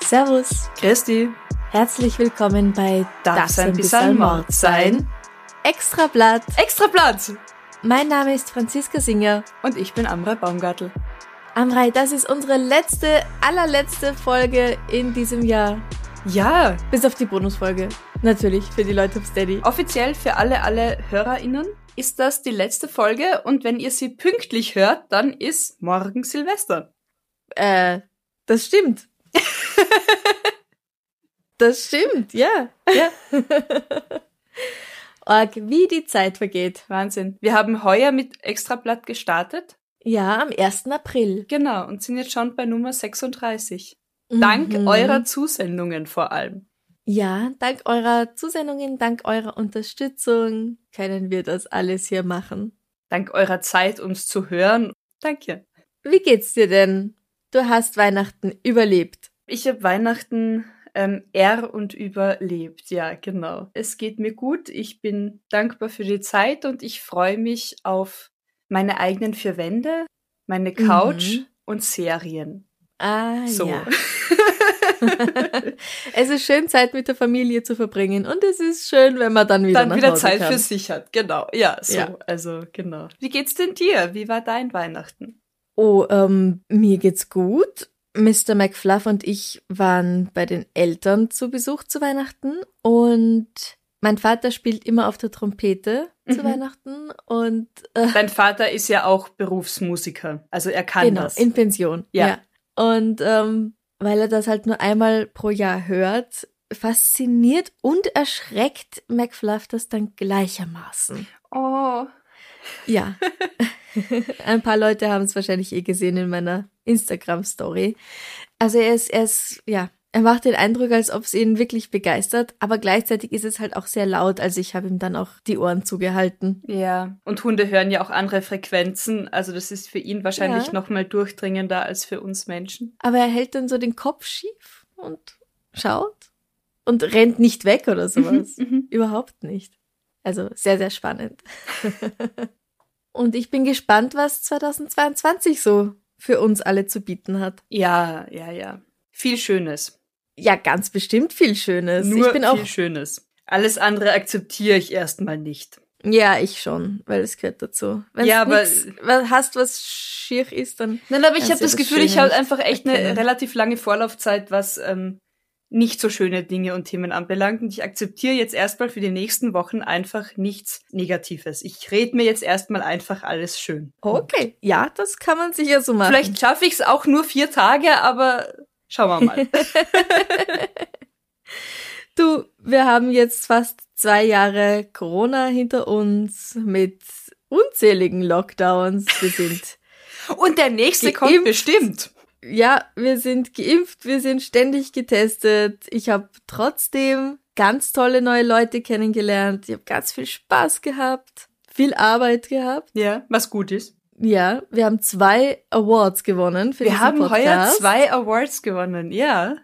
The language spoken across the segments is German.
Servus, Christi, herzlich willkommen bei darf ein bisschen Mord sein? Extra Blatt. Extra Platz! Mein Name ist Franziska Singer. Und ich bin Amra Baumgartl. Amrei, das ist unsere letzte, allerletzte Folge in diesem Jahr. Ja, Bis auf die Bonusfolge. Natürlich, für die Leute auf Steady. offiziell für alle, alle HörerInnen ist das die letzte Folge und wenn ihr sie pünktlich hört, dann ist morgen Silvester. Äh, das stimmt. das stimmt, ja. Ja, Org, wie die Zeit vergeht. Wahnsinn. Wir haben heuer mit Extrablatt gestartet. Ja, am 1. April. Genau, und sind jetzt schon bei Nummer 36. Dank Mhm. eurer Zusendungen vor allem. Ja, dank eurer Zusendungen, dank eurer Unterstützung können wir das alles hier machen. Dank eurer Zeit, uns zu hören. Danke. Wie geht's dir denn? Du hast Weihnachten überlebt. Ich habe Weihnachten ähm, er und überlebt, ja, genau. Es geht mir gut, ich bin dankbar für die Zeit und ich freue mich auf meine eigenen vier Wände, meine Couch Mhm. und Serien. Ah, So. ja. es ist schön, Zeit mit der Familie zu verbringen und es ist schön, wenn man dann wieder Dann wieder Hause Zeit kann. für sich hat, genau. Ja, so, Ja. also genau. Wie geht's denn dir? Wie war dein Weihnachten? Oh, ähm, mir geht's gut. Mr. McFluff und ich waren bei den Eltern zu Besuch zu Weihnachten und mein Vater spielt immer auf der Trompete zu Mhm. Weihnachten und äh, Dein Vater ist ja auch Berufsmusiker, also er kann genau, das. in Pension. Ja. Und ähm, weil er das halt nur einmal pro Jahr hört, fasziniert und erschreckt McFluff das dann gleichermaßen. oh, Ja. Ein paar Leute haben es wahrscheinlich eh gesehen in meiner Instagram-Story. Also er ist, er ist, ja, er macht den Eindruck, als ob es ihn wirklich begeistert, aber gleichzeitig ist es halt auch sehr laut, also ich habe ihm dann auch die Ohren zugehalten. ja. Und Hunde hören ja auch andere Frequenzen, also das ist für ihn wahrscheinlich Ja. noch mal durchdringender als für uns Menschen. Aber er hält dann so den Kopf schief und schaut und rennt nicht weg oder sowas. Mhm. Überhaupt nicht. Also sehr, sehr spannend. und ich bin gespannt, was 2022 so für uns alle zu bieten hat. Ja, ja, ja. Viel Schönes. Ja, ganz bestimmt viel Schönes. Nur ich bin viel auch, Schönes. Alles andere akzeptiere ich erstmal nicht. ja, ich schon, weil es gehört dazu. Wenn Ja, aber- hast, was schier ist, dann Nein, aber ich habe das Gefühl, ich habe einfach echt eine erkennen. relativ lange Vorlaufzeit, was ähm, nicht so schöne Dinge und Themen anbelangt. Und ich akzeptiere jetzt erstmal für die nächsten Wochen einfach nichts Negatives. Ich rede mir jetzt erstmal einfach alles schön. okay. Ja, das kann man sicher so machen. Vielleicht schaffe ich es auch nur vier Tage, aber schauen wir mal. Du, wir haben jetzt fast zwei Jahre Corona hinter uns mit unzähligen Lockdowns. Wir sind, und der nächste kommt Geimpft. bestimmt. ja, wir sind geimpft, wir sind ständig getestet. Ich habe trotzdem ganz tolle neue Leute kennengelernt. Ich habe ganz viel Spaß gehabt, viel Arbeit gehabt. Ja, was gut ist. Ja, wir haben zwei Awards gewonnen für Wir diesen haben heuer Podcast. zwei Awards gewonnen. Ja,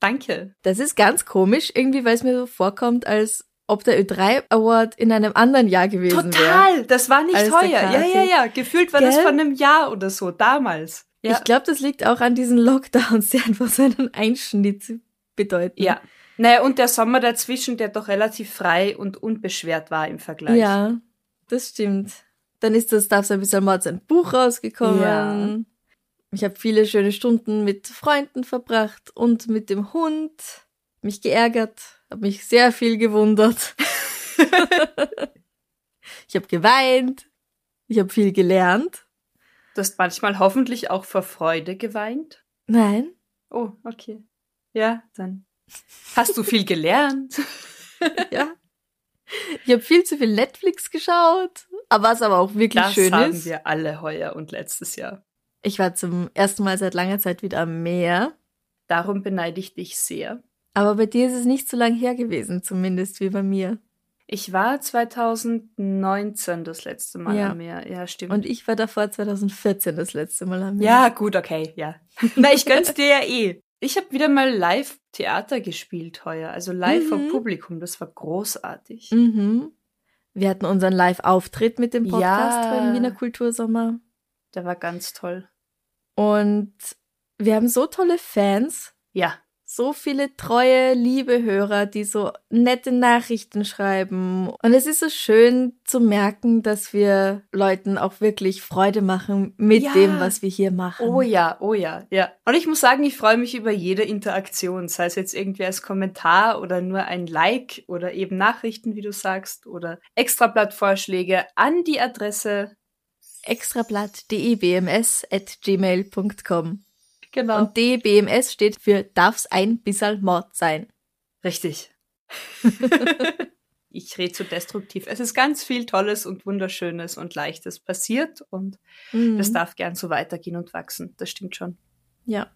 danke. Das ist ganz komisch, irgendwie, weil es mir so vorkommt, als ob der Ö3 Award in einem anderen Jahr gewesen wäre. Total, das war nicht heuer. Ja, ja, ja. Gefühlt war das Gell? von einem Jahr oder so, damals. Ja, Ich glaube, das liegt auch an diesen Lockdowns, die einfach so einen Einschnitt bedeuten. ja. Naja, und der Sommer dazwischen, der doch relativ frei und unbeschwert war im Vergleich. Ja, das stimmt. Dann ist das Darf ein bisschen Mord sein Buch rausgekommen. Ja. Ich habe viele schöne Stunden mit Freunden verbracht und mit dem Hund. Mich geärgert, habe mich sehr viel gewundert. ich habe geweint. Ich habe viel gelernt. Du hast manchmal hoffentlich auch vor Freude geweint. Nein, Oh, okay. Ja, dann. Hast du viel gelernt? ja. Ich habe viel zu viel Netflix geschaut, aber was aber auch wirklich das schön haben ist. wir alle heuer und letztes Jahr. Ich war zum ersten Mal seit langer Zeit wieder am Meer. Darum beneide ich dich sehr. Aber bei dir ist es nicht so lang her gewesen, zumindest wie bei mir. Ich war 2019 das letzte Mal Ja. am Meer. Ja, stimmt. Und ich war davor 2014 das letzte Mal am Meer. ja, gut, okay, ja. Na, ich gönn's dir ja eh. Ich habe wieder mal live Theater gespielt heuer, also live vor Mhm. Publikum. Das war großartig. Mhm. Wir hatten unseren Live-Auftritt mit dem Podcast Ja. beim Wiener Kultursommer. Der war ganz toll. Und wir haben so tolle Fans, Ja, so viele treue, liebe Hörer, die so nette Nachrichten schreiben. Und es ist so schön zu merken, dass wir Leuten auch wirklich Freude machen mit Ja. dem, was wir hier machen. Oh ja, oh ja, ja. Und ich muss sagen, ich freue mich über jede Interaktion, sei es jetzt irgendwie als Kommentar oder nur ein Like oder eben Nachrichten, wie du sagst, oder Extrablattvorschläge an die Adresse. extrablatt.debms.gmail.com. Genau. Und DBMS steht für Darf's ein bisserl Mord sein. Richtig. ich rede zu destruktiv. Es ist ganz viel Tolles und Wunderschönes und Leichtes passiert und Mhm. das darf gern so weitergehen und wachsen. Das stimmt schon. Ja.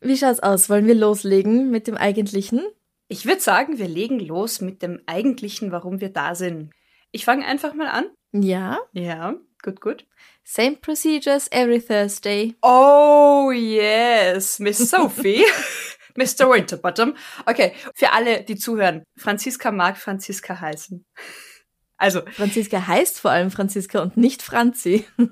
Wie schaut's aus? Wollen wir loslegen mit dem Eigentlichen? Ich würde sagen, wir legen los mit dem eigentlichen, warum wir da sind. Ich fange einfach mal an. Ja. Ja, gut, gut. Same procedures every Thursday. Oh yes, Miss Sophie. Mr. Winterbottom. Okay, für alle, die zuhören. Franziska mag Franziska heißen. Also, Franziska heißt vor allem Franziska und nicht Franzi.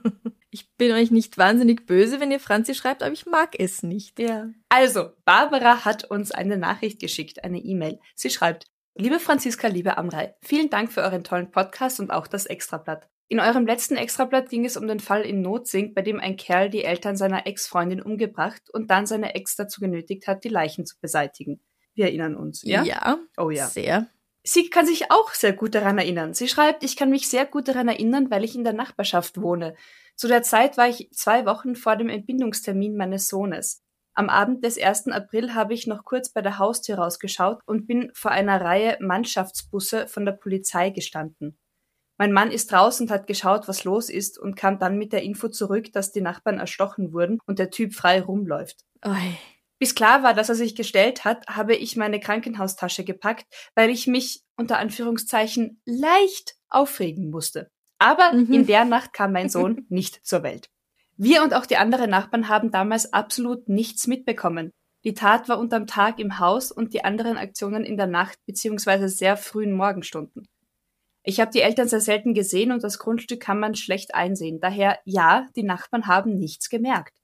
Ich bin euch nicht wahnsinnig böse, wenn ihr Franzi schreibt, aber ich mag es nicht. ja. Also, Barbara hat uns eine Nachricht geschickt, eine E-Mail. Sie schreibt, Liebe Franziska, liebe Amrei, vielen Dank für euren tollen Podcast und auch das Extrablatt. In eurem letzten Extrablatt ging es um den Fall in Notsink, bei dem ein Kerl die Eltern seiner Ex-Freundin umgebracht und dann seine Ex dazu genötigt hat, die Leichen zu beseitigen. Wir erinnern uns, ja? ja Oh ja. sehr. Sie kann sich auch sehr gut daran erinnern. Sie schreibt, ich kann mich sehr gut daran erinnern, weil ich in der Nachbarschaft wohne. Zu der Zeit war ich zwei Wochen vor dem Entbindungstermin meines Sohnes. Am Abend des 1. April habe ich noch kurz bei der Haustür rausgeschaut und bin vor einer Reihe Mannschaftsbusse von der Polizei gestanden. Mein Mann ist raus und hat geschaut, was los ist und kam dann mit der Info zurück, dass die Nachbarn erstochen wurden und der Typ frei rumläuft. Oi. Bis klar war, dass er sich gestellt hat, habe ich meine Krankenhaustasche gepackt, weil ich mich unter Anführungszeichen leicht aufregen musste. Aber Mhm. in der Nacht kam mein Sohn nicht zur Welt. Wir und auch die anderen Nachbarn haben damals absolut nichts mitbekommen. Die Tat war unterm Tag im Haus und die anderen Aktionen in der Nacht bzw. sehr frühen Morgenstunden. Ich habe die Eltern sehr selten gesehen und das Grundstück kann man schlecht einsehen. Daher ja, die Nachbarn haben nichts gemerkt.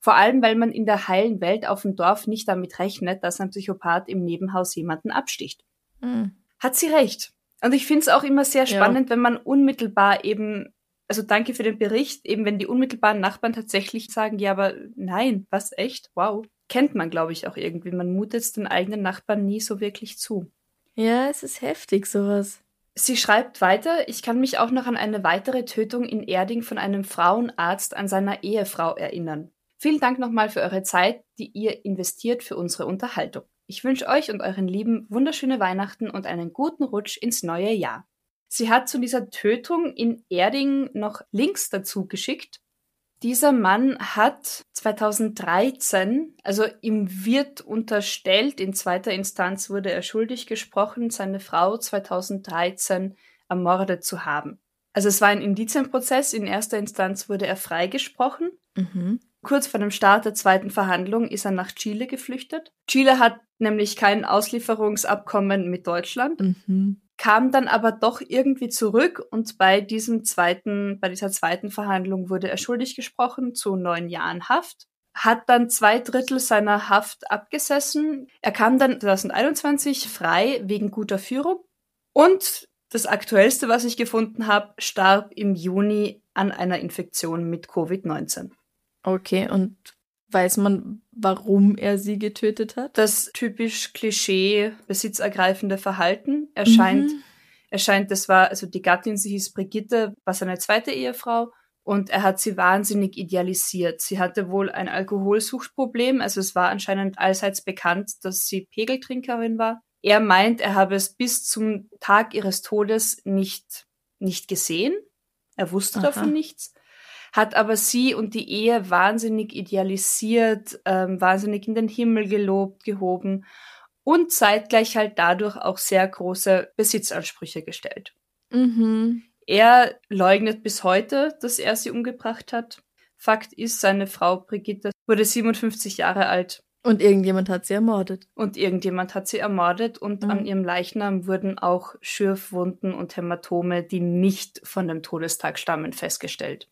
Vor allem, weil man in der heilen Welt auf dem Dorf nicht damit rechnet, dass ein Psychopath im Nebenhaus jemanden absticht. Hm. Hat sie recht. Und ich finde es auch immer sehr Ja. spannend, wenn man unmittelbar eben, also danke für den Bericht, eben wenn die unmittelbaren Nachbarn tatsächlich sagen, ja, aber nein, was echt? Wow. Kennt man, glaube ich, auch irgendwie. Man mutet es den eigenen Nachbarn nie so wirklich zu. Ja, es ist heftig, sowas. Sie schreibt weiter, ich kann mich auch noch an eine weitere Tötung in Erding von einem Frauenarzt an seiner Ehefrau erinnern. Vielen Dank nochmal für eure Zeit, die ihr investiert für unsere Unterhaltung. Ich wünsche euch und euren Lieben wunderschöne Weihnachten und einen guten Rutsch ins neue Jahr. Sie hat zu dieser Tötung in Erding noch Links dazu geschickt. Dieser Mann hat 2013, also ihm wird unterstellt, in zweiter Instanz wurde er schuldig gesprochen, seine Frau 2013 ermordet zu haben. Also es war ein Indizienprozess, in erster Instanz wurde er freigesprochen. Mhm. Kurz vor dem Start der zweiten Verhandlung ist er nach Chile geflüchtet. Chile hat nämlich kein Auslieferungsabkommen mit Deutschland Mhm. Kam dann aber doch irgendwie zurück und bei diesem zweiten, bei dieser zweiten Verhandlung wurde er schuldig gesprochen zu neun Jahren Haft, hat dann zwei Drittel seiner Haft abgesessen. Er kam dann 2021 frei wegen guter Führung und das aktuellste, was ich gefunden habe, starb im Juni an einer Infektion mit Covid-19. Okay, und weiß man, warum er sie getötet hat? Das typisch Klischee besitzergreifende Verhalten erscheint Mhm. Er scheint, das war, also die Gattin, sie hieß Brigitte, war seine zweite Ehefrau und er hat sie wahnsinnig idealisiert. Sie hatte wohl ein Alkoholsuchtproblem, also es war anscheinend allseits bekannt, dass sie Pegeltrinkerin war. Er meint, er habe es bis zum Tag ihres Todes nicht, nicht gesehen. Er wusste Aha. davon nichts hat aber sie und die Ehe wahnsinnig idealisiert, ähm, wahnsinnig in den Himmel gelobt, gehoben und zeitgleich halt dadurch auch sehr große Besitzansprüche gestellt. Mhm. Er leugnet bis heute, dass er sie umgebracht hat. Fakt ist, seine Frau Brigitte wurde 57 Jahre alt. Und irgendjemand hat sie ermordet. Und irgendjemand hat sie ermordet und mhm. an ihrem Leichnam wurden auch Schürfwunden und Hämatome, die nicht von dem Todestag stammen, festgestellt.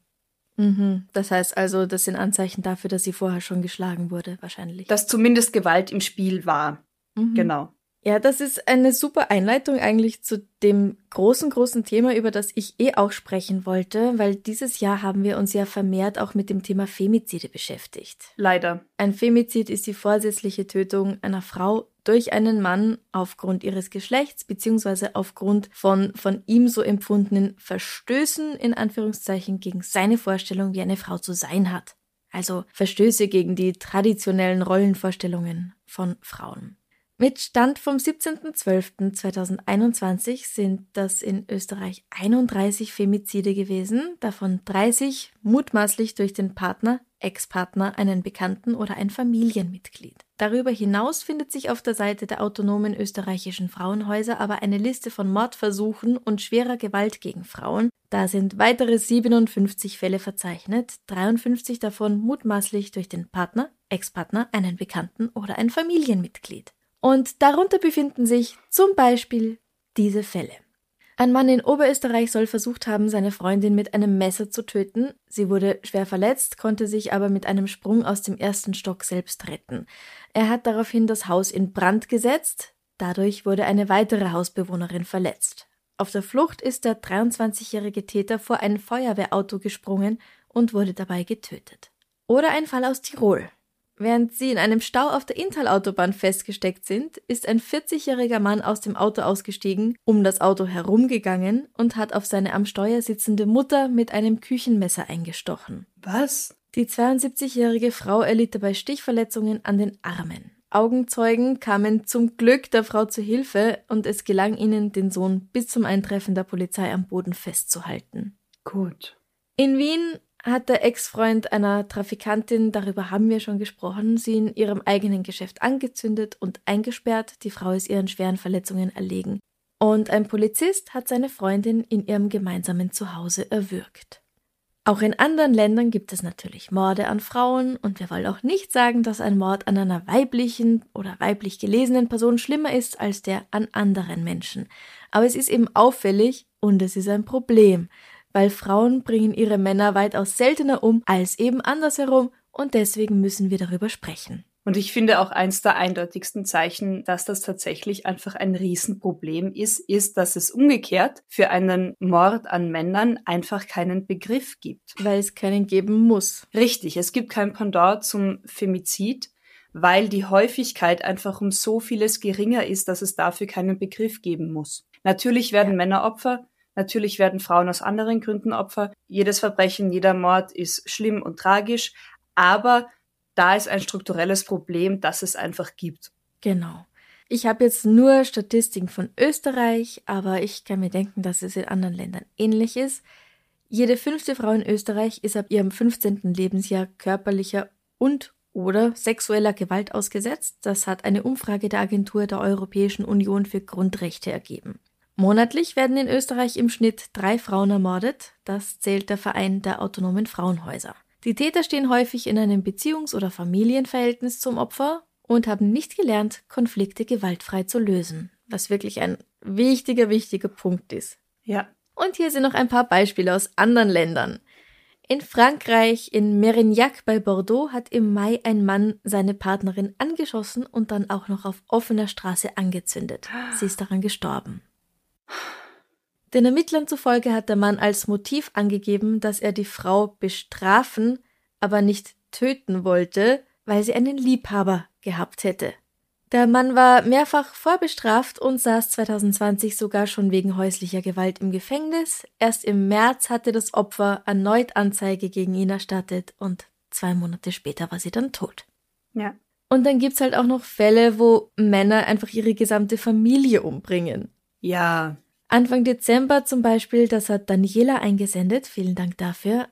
Mhm. Das heißt also, das sind Anzeichen dafür, dass sie vorher schon geschlagen wurde, wahrscheinlich. Dass zumindest Gewalt im Spiel war. Mhm. Genau. Ja, das ist eine super Einleitung eigentlich zu dem großen, großen Thema, über das ich eh auch sprechen wollte, weil dieses Jahr haben wir uns ja vermehrt auch mit dem Thema Femizide beschäftigt. Leider. Ein Femizid ist die vorsätzliche Tötung einer Frau durch einen Mann aufgrund ihres Geschlechts beziehungsweise aufgrund von von ihm so empfundenen Verstößen in Anführungszeichen gegen seine Vorstellung, wie eine Frau zu sein hat. Also Verstöße gegen die traditionellen Rollenvorstellungen von Frauen. Mit Stand vom 17.12.2021 sind das in Österreich 31 Femizide gewesen, davon 30 mutmaßlich durch den Partner, Ex-Partner, einen Bekannten oder ein Familienmitglied. Darüber hinaus findet sich auf der Seite der autonomen österreichischen Frauenhäuser aber eine Liste von Mordversuchen und schwerer Gewalt gegen Frauen. Da sind weitere 57 Fälle verzeichnet, 53 davon mutmaßlich durch den Partner, Ex-Partner, einen Bekannten oder ein Familienmitglied. Und darunter befinden sich zum Beispiel diese Fälle. Ein Mann in Oberösterreich soll versucht haben, seine Freundin mit einem Messer zu töten. Sie wurde schwer verletzt, konnte sich aber mit einem Sprung aus dem ersten Stock selbst retten. Er hat daraufhin das Haus in Brand gesetzt. Dadurch wurde eine weitere Hausbewohnerin verletzt. Auf der Flucht ist der 23-jährige Täter vor ein Feuerwehrauto gesprungen und wurde dabei getötet. Oder ein Fall aus Tirol. Während sie in einem Stau auf der Intal-Autobahn festgesteckt sind, ist ein 40-jähriger Mann aus dem Auto ausgestiegen, um das Auto herumgegangen und hat auf seine am Steuer sitzende Mutter mit einem Küchenmesser eingestochen. Was? Die 72-jährige Frau erlitt dabei Stichverletzungen an den Armen. Augenzeugen kamen zum Glück der Frau zu Hilfe und es gelang ihnen, den Sohn bis zum Eintreffen der Polizei am Boden festzuhalten. Gut. In Wien hat der Ex-Freund einer Trafikantin, darüber haben wir schon gesprochen, sie in ihrem eigenen Geschäft angezündet und eingesperrt. Die Frau ist ihren schweren Verletzungen erlegen. Und ein Polizist hat seine Freundin in ihrem gemeinsamen Zuhause erwürgt. Auch in anderen Ländern gibt es natürlich Morde an Frauen und wir wollen auch nicht sagen, dass ein Mord an einer weiblichen oder weiblich gelesenen Person schlimmer ist als der an anderen Menschen. Aber es ist eben auffällig und es ist ein Problem, weil Frauen bringen ihre Männer weitaus seltener um als eben andersherum und deswegen müssen wir darüber sprechen. Und ich finde auch eins der eindeutigsten Zeichen, dass das tatsächlich einfach ein Riesenproblem ist, ist, dass es umgekehrt für einen Mord an Männern einfach keinen Begriff gibt. Weil es keinen geben muss. Richtig, es gibt kein Pendant zum Femizid, weil die Häufigkeit einfach um so vieles geringer ist, dass es dafür keinen Begriff geben muss. Natürlich werden ja. Männer Opfer, Natürlich werden Frauen aus anderen Gründen Opfer. Jedes Verbrechen, jeder Mord ist schlimm und tragisch, aber da ist ein strukturelles Problem, das es einfach gibt. Genau. Ich habe jetzt nur Statistiken von Österreich, aber ich kann mir denken, dass es in anderen Ländern ähnlich ist. Jede fünfte Frau in Österreich ist ab ihrem 15. Lebensjahr körperlicher und oder sexueller Gewalt ausgesetzt. Das hat eine Umfrage der Agentur der Europäischen Union für Grundrechte ergeben. Monatlich werden in Österreich im Schnitt drei Frauen ermordet. Das zählt der Verein der autonomen Frauenhäuser. Die Täter stehen häufig in einem Beziehungs- oder Familienverhältnis zum Opfer und haben nicht gelernt, Konflikte gewaltfrei zu lösen, was wirklich ein wichtiger, wichtiger Punkt ist. Ja. Und hier sind noch ein paar Beispiele aus anderen Ländern. In Frankreich, in Merignac bei Bordeaux, hat im Mai ein Mann seine Partnerin angeschossen und dann auch noch auf offener Straße angezündet. Sie ist daran gestorben. Den Ermittlern zufolge hat der Mann als Motiv angegeben, dass er die Frau bestrafen, aber nicht töten wollte, weil sie einen Liebhaber gehabt hätte. Der Mann war mehrfach vorbestraft und saß 2020 sogar schon wegen häuslicher Gewalt im Gefängnis. Erst im März hatte das Opfer erneut Anzeige gegen ihn erstattet und zwei Monate später war sie dann tot. Ja. Und dann gibt's halt auch noch Fälle, wo Männer einfach ihre gesamte Familie umbringen. Ja. Anfang Dezember zum Beispiel, das hat Daniela eingesendet, vielen Dank dafür,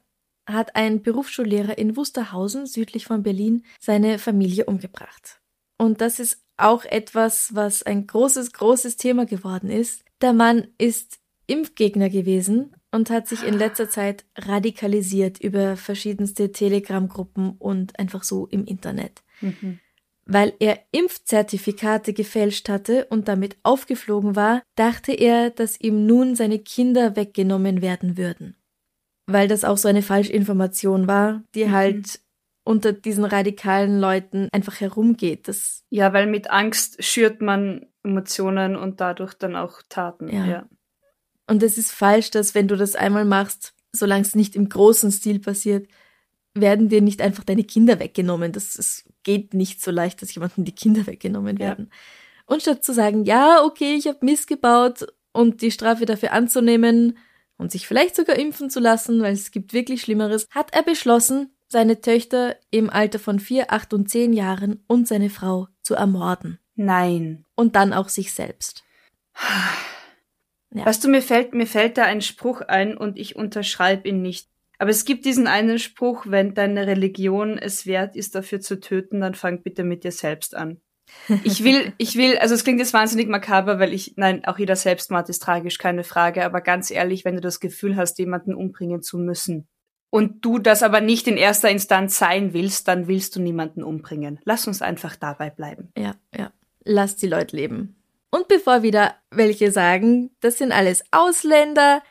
hat ein Berufsschullehrer in Wusterhausen, südlich von Berlin, seine Familie umgebracht. Und das ist auch etwas, was ein großes, großes Thema geworden ist. Der Mann ist Impfgegner gewesen und hat sich in letzter Zeit radikalisiert über verschiedenste Telegram-Gruppen und einfach so im Internet. Mhm. Weil er Impfzertifikate gefälscht hatte und damit aufgeflogen war, dachte er, dass ihm nun seine Kinder weggenommen werden würden. Weil das auch so eine Falschinformation war, die Mhm. halt unter diesen radikalen Leuten einfach herumgeht. Das, Ja, weil mit Angst schürt man Emotionen und dadurch dann auch Taten. Ja. Ja. und es ist falsch, dass wenn du das einmal machst, solange es nicht im großen Stil passiert, werden dir nicht einfach deine Kinder weggenommen. Das, das geht nicht so leicht, dass jemandem die Kinder weggenommen Ja. werden. Und statt zu sagen, ja, okay, ich habe Mist gebaut und die Strafe dafür anzunehmen und sich vielleicht sogar impfen zu lassen, weil es gibt wirklich Schlimmeres, hat er beschlossen, seine Töchter im Alter von vier, acht und zehn Jahren und seine Frau zu ermorden. Nein. Und dann auch sich selbst. Ja. Weißt du, mir fällt, mir fällt da ein Spruch ein und ich unterschreibe ihn nicht. Aber es gibt diesen einen Spruch, wenn deine Religion es wert ist, dafür zu töten, dann fang bitte mit dir selbst an. Ich will, ich will, also es klingt jetzt wahnsinnig makaber, weil ich, nein, auch jeder Selbstmord ist tragisch, keine Frage, aber ganz ehrlich, wenn du das Gefühl hast, jemanden umbringen zu müssen und du das aber nicht in erster Instanz sein willst, dann willst du niemanden umbringen. Lass uns einfach dabei bleiben. Ja, ja. Lass die Leute leben. Und bevor wieder welche sagen, das sind alles Ausländer,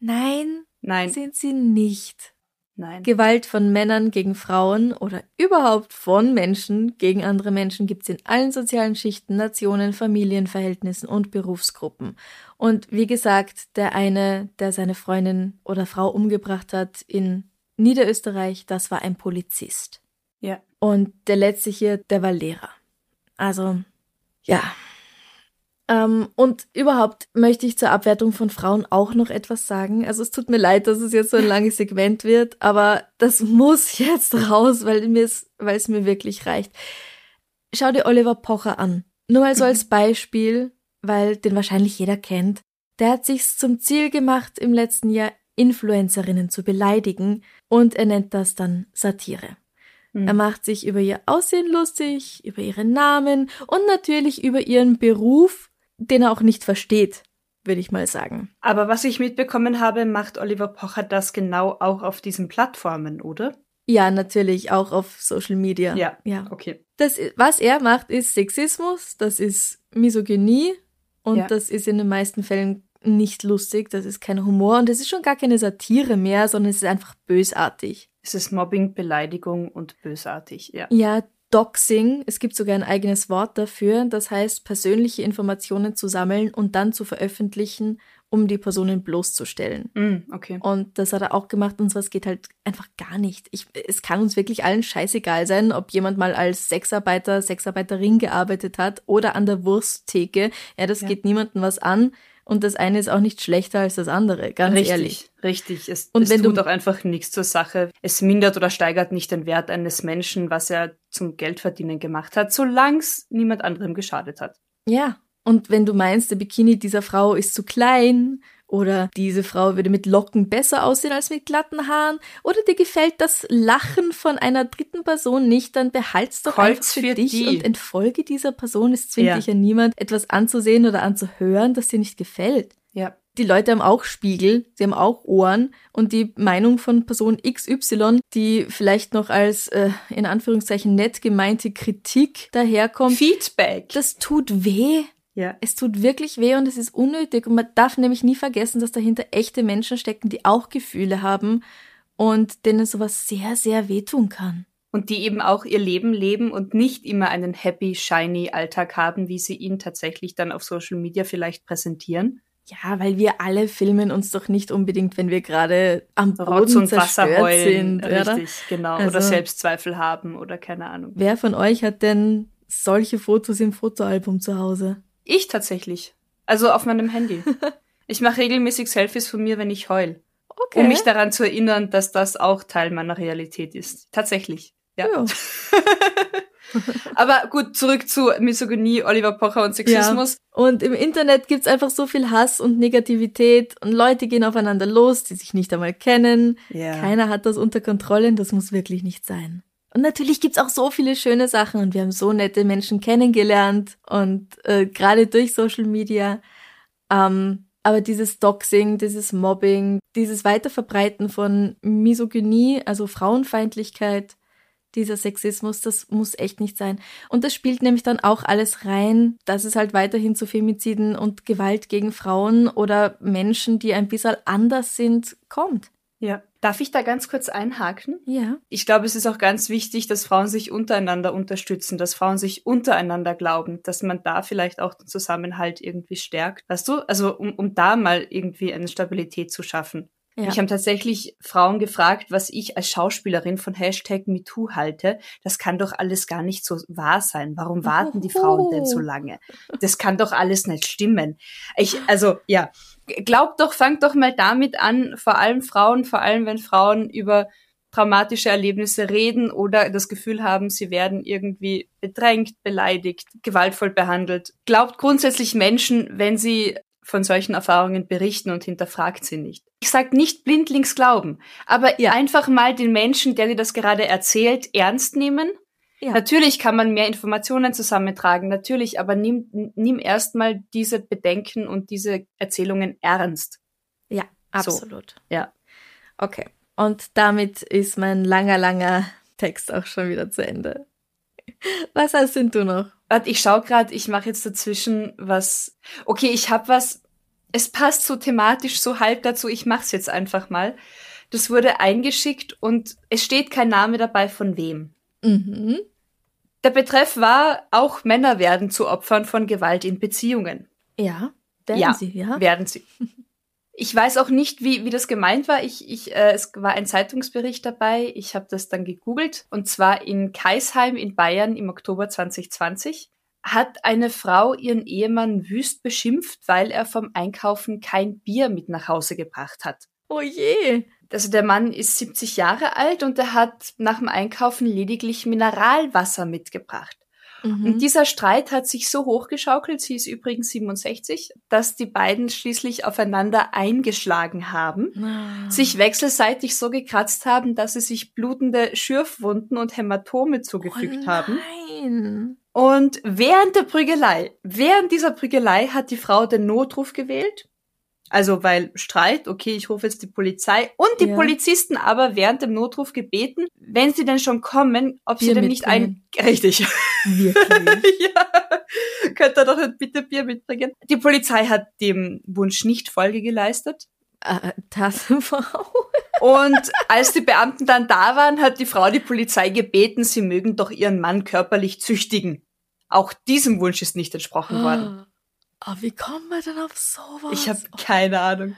nein, Nein, sind sie nicht. nein. Gewalt von Männern gegen Frauen oder überhaupt von Menschen gegen andere Menschen gibt's in allen sozialen Schichten, Nationen, Familienverhältnissen und Berufsgruppen. Und wie gesagt, der eine, der seine Freundin oder Frau umgebracht hat in Niederösterreich, das war ein Polizist. Ja. Und der letzte hier, der war Lehrer. Also, ja. Ähm, und überhaupt möchte ich zur Abwertung von Frauen auch noch etwas sagen. Also es tut mir leid, dass es jetzt so ein langes Segment wird, aber das muss jetzt raus, weil es, mir wirklich reicht. Schau dir Oliver Pocher an. Nur mal so als Beispiel, weil den wahrscheinlich jeder kennt. Der hat sich's zum Ziel gemacht, im letzten Jahr Influencerinnen zu beleidigen und er nennt das dann Satire. Hm. Er macht sich über ihr Aussehen lustig, über ihren Namen und natürlich über ihren Beruf, den er auch nicht versteht, würde ich mal sagen. Aber was ich mitbekommen habe, macht Oliver Pocher das genau auch auf diesen Plattformen, oder? Ja, natürlich auch auf Social Media. Ja. ja. Okay. Das, was er macht, ist Sexismus, das ist Misogynie und Ja. das ist in den meisten Fällen nicht lustig, das ist kein Humor und es ist schon gar keine Satire mehr, sondern es ist einfach bösartig. Es ist Mobbing, Beleidigung und bösartig, ja. Ja, Doxing, es gibt sogar ein eigenes Wort dafür, das heißt persönliche Informationen zu sammeln und dann zu veröffentlichen, um die Personen bloßzustellen. Mm, okay. Und das hat er auch gemacht und sowas geht halt einfach gar nicht. Ich, es kann uns wirklich allen scheißegal sein, ob jemand mal als Sexarbeiter, Sexarbeiterin gearbeitet hat oder an der Wursttheke. Ja, das Ja. geht niemandem was an und das eine ist auch nicht schlechter als das andere, ganz richtig, ehrlich. richtig. Es, Und es wenn du- tut auch einfach nichts zur Sache. Es mindert oder steigert nicht den Wert eines Menschen, was er zum Geldverdienen gemacht hat, solange es niemand anderem geschadet hat. Ja. Und wenn du meinst, der Bikini dieser Frau ist zu klein oder diese Frau würde mit Locken besser aussehen als mit glatten Haaren oder dir gefällt das Lachen von einer dritten Person nicht, dann behalt's doch einfach für, für dich die. und entfolge dieser Person. Es zwingt Ja. dich ja niemand, etwas anzusehen oder anzuhören, das dir nicht gefällt. Ja. Die Leute haben auch Spiegel, sie haben auch Ohren und die Meinung von Person XY, die vielleicht noch als äh, in Anführungszeichen nett gemeinte Kritik daherkommt, Feedback. das tut weh. Ja. Es tut wirklich weh und es ist unnötig. Und man darf nämlich nie vergessen, dass dahinter echte Menschen stecken, die auch Gefühle haben und denen sowas sehr, sehr wehtun kann. Und die eben auch ihr Leben leben und nicht immer einen happy, shiny Alltag haben, wie sie ihn tatsächlich dann auf Social Media vielleicht präsentieren. Ja, weil wir alle filmen uns doch nicht unbedingt, wenn wir gerade am Rotz Boden und Wasser zerstört heulen, sind, oder? richtig, genau. Also- oder Selbstzweifel haben oder keine Ahnung. Wer von euch hat denn solche Fotos im Fotoalbum zu Hause? Ich tatsächlich. Also auf meinem Handy. Ich mache regelmäßig Selfies von mir, wenn ich heul. Okay. Um mich daran zu erinnern, dass das auch Teil meiner Realität ist. Tatsächlich. Ja. ja. Aber gut, zurück zu Misogynie, Oliver Pocher und Sexismus. Ja. Und im Internet gibt's einfach so viel Hass und Negativität und Leute gehen aufeinander los, die sich nicht einmal kennen. Ja. Keiner hat das unter Kontrolle und das muss wirklich nicht sein. Und natürlich gibt's auch so viele schöne Sachen und wir haben so nette Menschen kennengelernt und äh, gerade durch Social Media. Ähm, aber dieses Doxing, dieses Mobbing, dieses Weiterverbreiten von Misogynie, also Frauenfeindlichkeit, dieser Sexismus, das muss echt nicht sein. Und das spielt nämlich dann auch alles rein, dass es halt weiterhin zu Femiziden und Gewalt gegen Frauen oder Menschen, die ein bisschen anders sind, kommt. Ja. Darf ich da ganz kurz einhaken? Ja. Ich glaube, es ist auch ganz wichtig, dass Frauen sich untereinander unterstützen, dass Frauen sich untereinander glauben, dass man da vielleicht auch den Zusammenhalt irgendwie stärkt. Weißt du? Also, um, um da mal irgendwie eine Stabilität zu schaffen. Ja. Ich habe tatsächlich Frauen gefragt, was ich als Schauspielerin von Hashtag MeToo halte. Das kann doch alles gar nicht so wahr sein. Warum warten die Frauen denn so lange? Das kann doch alles nicht stimmen. Ich, also, ja. Glaubt doch, fangt doch mal damit an, vor allem Frauen, vor allem wenn Frauen über traumatische Erlebnisse reden oder das Gefühl haben, sie werden irgendwie bedrängt, beleidigt, gewaltvoll behandelt. Glaubt grundsätzlich Menschen, wenn sie von solchen Erfahrungen berichten und hinterfragt sie nicht. Ich sage nicht blindlings glauben, aber Ja. einfach mal den Menschen, der dir das gerade erzählt, ernst nehmen. Ja. Natürlich kann man mehr Informationen zusammentragen, natürlich, aber nimm, nimm erstmal diese Bedenken und diese Erzählungen ernst. Ja, So. absolut. Ja. Okay. Und damit ist mein langer, langer Text auch schon wieder zu Ende. Was hast denn du noch? Ich schau gerade, ich mache jetzt dazwischen was. Okay, ich habe was. Es passt so thematisch so halb dazu. Ich mach's jetzt einfach mal. Das wurde eingeschickt und es steht kein Name dabei von wem. Mhm. Der Betreff war, auch Männer werden zu Opfern von Gewalt in Beziehungen. Ja, werden Ja, sie, ja? Werden sie. Ich weiß auch nicht, wie, wie das gemeint war. Ich, ich, äh, es war ein Zeitungsbericht dabei. Ich habe das dann gegoogelt. Und zwar in Kaisheim in Bayern im Oktober 2020 hat eine Frau ihren Ehemann wüst beschimpft, weil er vom Einkaufen kein Bier mit nach Hause gebracht hat. Oh je. Also der Mann ist 70 Jahre alt und er hat nach dem Einkaufen lediglich Mineralwasser mitgebracht. Mhm. Und dieser Streit hat sich so hochgeschaukelt, sie ist übrigens 67, dass die beiden schließlich aufeinander eingeschlagen haben, Ah. sich wechselseitig so gekratzt haben, dass sie sich blutende Schürfwunden und Hämatome zugefügt oh haben. Nein. Und während der Prügelei, während dieser Prügelei hat die Frau den Notruf gewählt. Also weil Streit, okay, ich rufe jetzt die Polizei und die Ja. Polizisten aber während dem Notruf gebeten, wenn sie denn schon kommen, ob Bier sie denn nicht ein richtig Wirklich. ja, könnt ihr doch bitte Bier mitbringen. Die Polizei hat dem Wunsch nicht Folge geleistet. äh, Tassenfrau. Und als die Beamten dann da waren, hat die Frau die Polizei gebeten, sie mögen doch ihren Mann körperlich züchtigen. Auch diesem Wunsch ist nicht entsprochen worden. Ah, wie kommt man denn auf sowas? Ich habe keine Ahnung.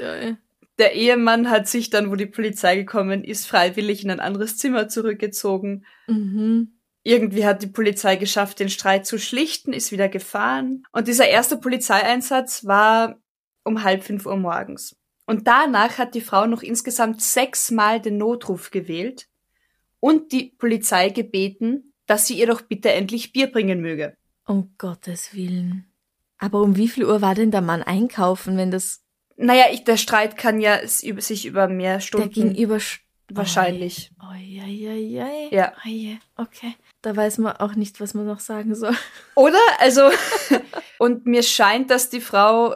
Ja, ja. Der Ehemann hat sich dann, wo die Polizei gekommen ist, freiwillig in ein anderes Zimmer zurückgezogen. Mhm. Irgendwie hat die Polizei geschafft, den Streit zu schlichten, ist wieder gefahren. Und dieser erste Polizeieinsatz war um halb fünf Uhr morgens. Und danach hat die Frau noch insgesamt sechsmal den Notruf gewählt und die Polizei gebeten, dass sie ihr doch bitte endlich Bier bringen möge. Um Gottes Willen. Aber um wie viel Uhr war denn der Mann einkaufen, wenn das Naja, ich, der Streit kann ja über- sich über mehr der Stunden gegenüber wahrscheinlich. Oi, oi, oi, oi. Ja. Oje, okay. Da weiß man auch nicht, was man noch sagen soll. Oder? Also, und mir scheint, dass die Frau